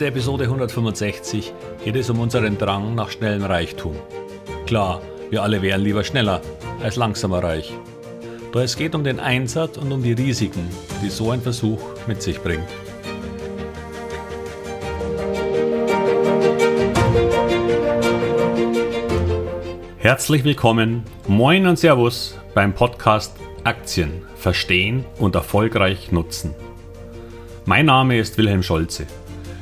Mit Episode 165 geht es um unseren Drang nach schnellem Reichtum. Klar, wir alle wären lieber schneller als langsamer reich. Doch es geht um den Einsatz und um die Risiken, die so ein Versuch mit sich bringt. Herzlich willkommen, moin und Servus beim Podcast Aktien verstehen und erfolgreich nutzen. Mein Name ist Wilhelm Scholze.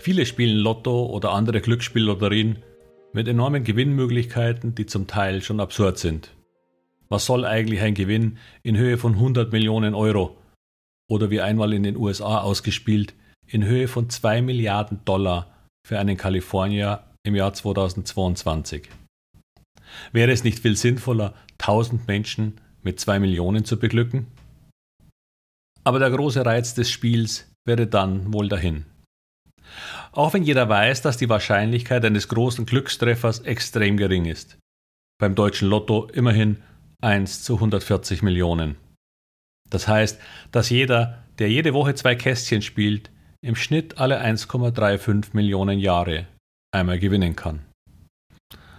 Viele spielen Lotto oder andere Glücksspiellotterien mit enormen Gewinnmöglichkeiten, die zum Teil schon absurd sind. Was soll eigentlich ein Gewinn in Höhe von 100 Millionen Euro oder wie einmal in den USA ausgespielt in Höhe von 2 Milliarden Dollar für einen Kalifornier im Jahr 2022? Wäre es nicht viel sinnvoller, 1000 Menschen mit 2 Millionen zu beglücken? Aber der große Reiz des Spiels wäre dann wohl dahin. Auch wenn jeder weiß, dass die Wahrscheinlichkeit eines großen Glückstreffers extrem gering ist. Beim deutschen Lotto immerhin 1 zu 140 Millionen. Das heißt, dass jeder, der jede Woche zwei Kästchen spielt, im Schnitt alle 1,35 Millionen Jahre einmal gewinnen kann.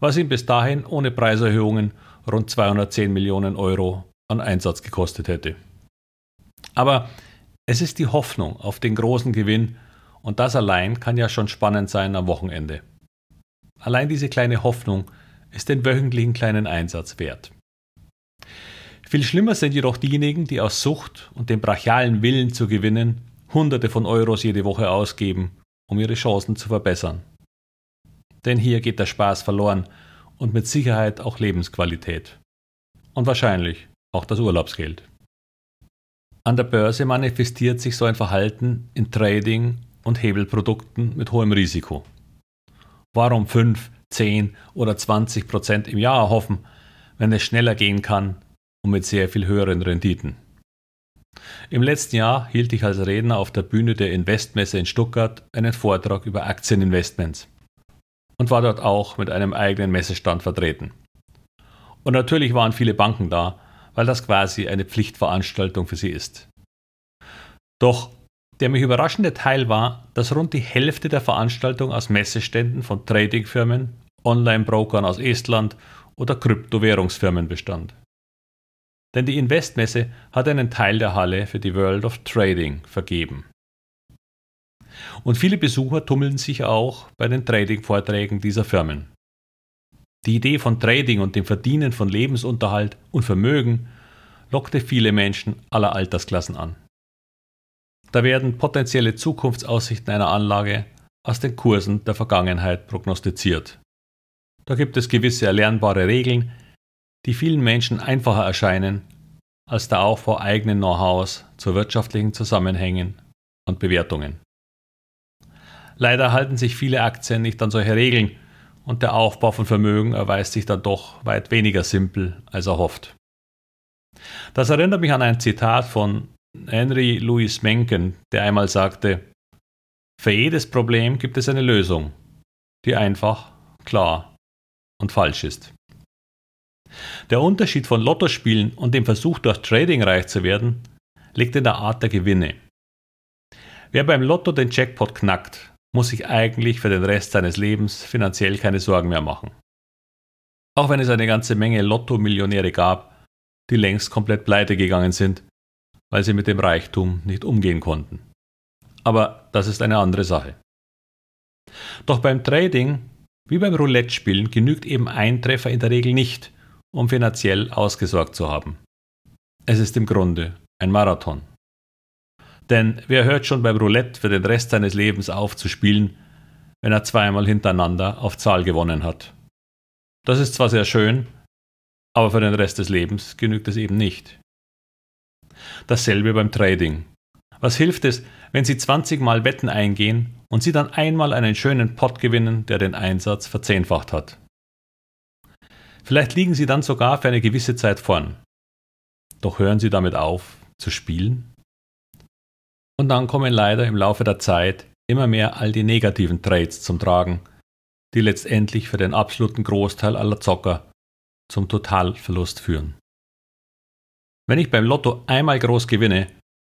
Was ihm bis dahin ohne Preiserhöhungen rund 210 Millionen Euro an Einsatz gekostet hätte. Aber es ist die Hoffnung auf den großen Gewinn und das allein kann ja schon spannend sein am Wochenende. Allein diese kleine Hoffnung ist den wöchentlichen kleinen Einsatz wert. Viel schlimmer sind jedoch diejenigen, die aus Sucht und dem brachialen Willen zu gewinnen Hunderte von Euros jede Woche ausgeben, um ihre Chancen zu verbessern. Denn hier geht der Spaß verloren und mit Sicherheit auch Lebensqualität. Und wahrscheinlich auch das Urlaubsgeld. An der Börse manifestiert sich so ein Verhalten in Trading und Hebelprodukten mit hohem Risiko. Warum 5, 10 oder 20 Prozent im Jahr erhoffen, wenn es schneller gehen kann und mit sehr viel höheren Renditen? Im letzten Jahr hielt ich als Redner auf der Bühne der Investmesse in Stuttgart einen Vortrag über Aktieninvestments und war dort auch mit einem eigenen Messestand vertreten. Und natürlich waren viele Banken da, weil das quasi eine Pflichtveranstaltung für sie ist. Doch der mich überraschende Teil war, dass rund die Hälfte der Veranstaltung aus Messeständen von Tradingfirmen, Online-Brokern aus Estland oder Kryptowährungsfirmen bestand. Denn die Investmesse hat einen Teil der Halle für die World of Trading vergeben. Und viele Besucher tummeln sich auch bei den Trading-Vorträgen dieser Firmen. Die Idee von Trading und dem Verdienen von Lebensunterhalt und Vermögen lockte viele Menschen aller Altersklassen an. Da werden potenzielle Zukunftsaussichten einer Anlage aus den Kursen der Vergangenheit prognostiziert. Da gibt es gewisse erlernbare Regeln, die vielen Menschen einfacher erscheinen als der Aufbau eigenen Know-hows zu wirtschaftlichen Zusammenhängen und Bewertungen. Leider halten sich viele Aktien nicht an solche Regeln und der Aufbau von Vermögen erweist sich dann doch weit weniger simpel als erhofft. Das erinnert mich an ein Zitat von Henry Louis Mencken, der einmal sagte, für jedes Problem gibt es eine Lösung, die einfach, klar und falsch ist. Der Unterschied von Lottospielen und dem Versuch durch Trading reich zu werden, liegt in der Art der Gewinne. Wer beim Lotto den Jackpot knackt, muss sich eigentlich für den Rest seines Lebens finanziell keine Sorgen mehr machen. Auch wenn es eine ganze Menge Lotto-Millionäre gab, die längst komplett pleite gegangen sind weil sie mit dem Reichtum nicht umgehen konnten. Aber das ist eine andere Sache. Doch beim Trading, wie beim Roulette-Spielen, genügt eben ein Treffer in der Regel nicht, um finanziell ausgesorgt zu haben. Es ist im Grunde ein Marathon. Denn wer hört schon beim Roulette für den Rest seines Lebens auf zu spielen, wenn er zweimal hintereinander auf Zahl gewonnen hat? Das ist zwar sehr schön, aber für den Rest des Lebens genügt es eben nicht. Dasselbe beim Trading. Was hilft es, wenn Sie 20 Mal Wetten eingehen und Sie dann einmal einen schönen Pot gewinnen, der den Einsatz verzehnfacht hat? Vielleicht liegen Sie dann sogar für eine gewisse Zeit vorn. Doch hören Sie damit auf zu spielen? Und dann kommen leider im Laufe der Zeit immer mehr all die negativen Trades zum Tragen, die letztendlich für den absoluten Großteil aller Zocker zum Totalverlust führen. Wenn ich beim Lotto einmal groß gewinne,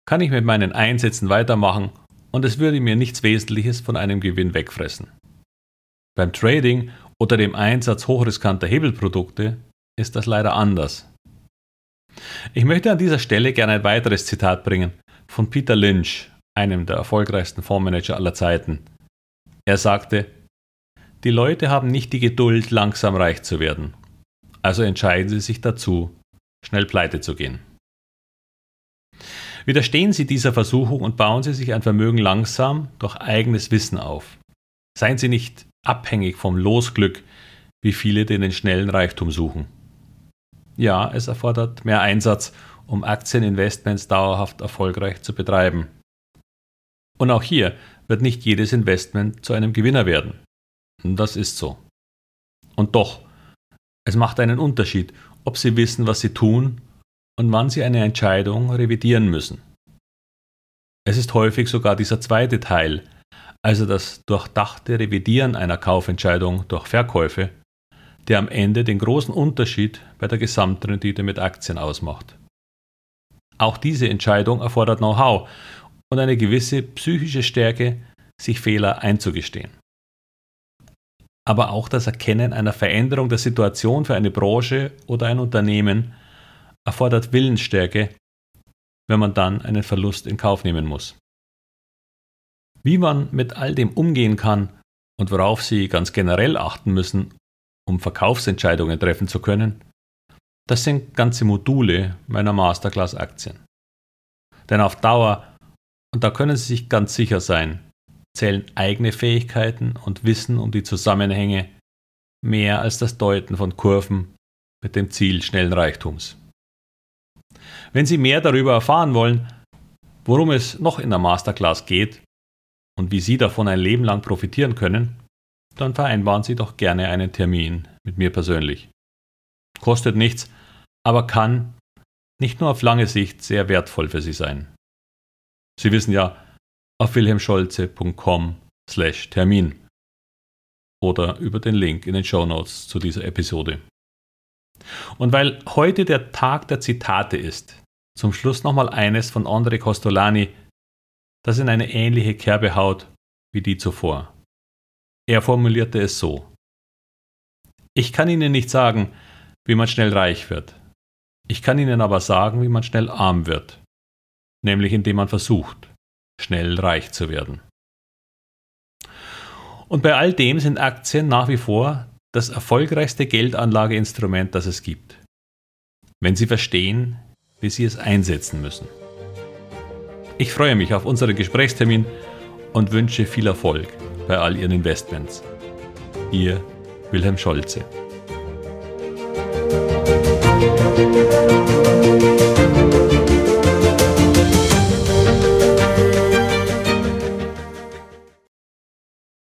kann ich mit meinen Einsätzen weitermachen und es würde mir nichts Wesentliches von einem Gewinn wegfressen. Beim Trading oder dem Einsatz hochriskanter Hebelprodukte ist das leider anders. Ich möchte an dieser Stelle gerne ein weiteres Zitat bringen von Peter Lynch, einem der erfolgreichsten Fondsmanager aller Zeiten. Er sagte, die Leute haben nicht die Geduld, langsam reich zu werden. Also entscheiden sie sich dazu, schnell pleite zu gehen. Widerstehen Sie dieser Versuchung und bauen Sie sich ein Vermögen langsam durch eigenes Wissen auf. Seien Sie nicht abhängig vom Losglück, wie viele den schnellen Reichtum suchen. Ja, es erfordert mehr Einsatz, um Aktieninvestments dauerhaft erfolgreich zu betreiben. Und auch hier wird nicht jedes Investment zu einem Gewinner werden. Das ist so. Und doch, es macht einen Unterschied, ob Sie wissen, was Sie tun und wann Sie eine Entscheidung revidieren müssen. Es ist häufig sogar dieser zweite Teil, also das durchdachte Revidieren einer Kaufentscheidung durch Verkäufe, der am Ende den großen Unterschied bei der Gesamtrendite mit Aktien ausmacht. Auch diese Entscheidung erfordert Know-how und eine gewisse psychische Stärke, sich Fehler einzugestehen. Aber auch das Erkennen einer Veränderung der Situation für eine Branche oder ein Unternehmen erfordert Willensstärke, wenn man dann einen Verlust in Kauf nehmen muss. Wie man mit all dem umgehen kann und worauf Sie ganz generell achten müssen, um Verkaufsentscheidungen treffen zu können, das sind ganze Module meiner Masterclass Aktien. Denn auf Dauer, und da können Sie sich ganz sicher sein, zählen eigene Fähigkeiten und Wissen um die Zusammenhänge mehr als das Deuten von Kurven mit dem Ziel schnellen Reichtums. Wenn Sie mehr darüber erfahren wollen, worum es noch in der Masterclass geht und wie Sie davon ein Leben lang profitieren können, dann vereinbaren Sie doch gerne einen Termin mit mir persönlich. Kostet nichts, aber kann nicht nur auf lange Sicht sehr wertvoll für Sie sein. Sie wissen ja, auf wilhelmscholze.com slash Termin oder über den Link in den Show Notes zu dieser Episode. Und weil heute der Tag der Zitate ist, zum Schluss nochmal eines von André Costolani, das in eine ähnliche Kerbe haut wie die zuvor. Er formulierte es so. Ich kann Ihnen nicht sagen, wie man schnell reich wird. Ich kann Ihnen aber sagen, wie man schnell arm wird. Nämlich indem man versucht, schnell reich zu werden. Und bei all dem sind Aktien nach wie vor das erfolgreichste Geldanlageinstrument, das es gibt. Wenn Sie verstehen, wie Sie es einsetzen müssen. Ich freue mich auf unseren Gesprächstermin und wünsche viel Erfolg bei all Ihren Investments. Ihr Wilhelm Scholze.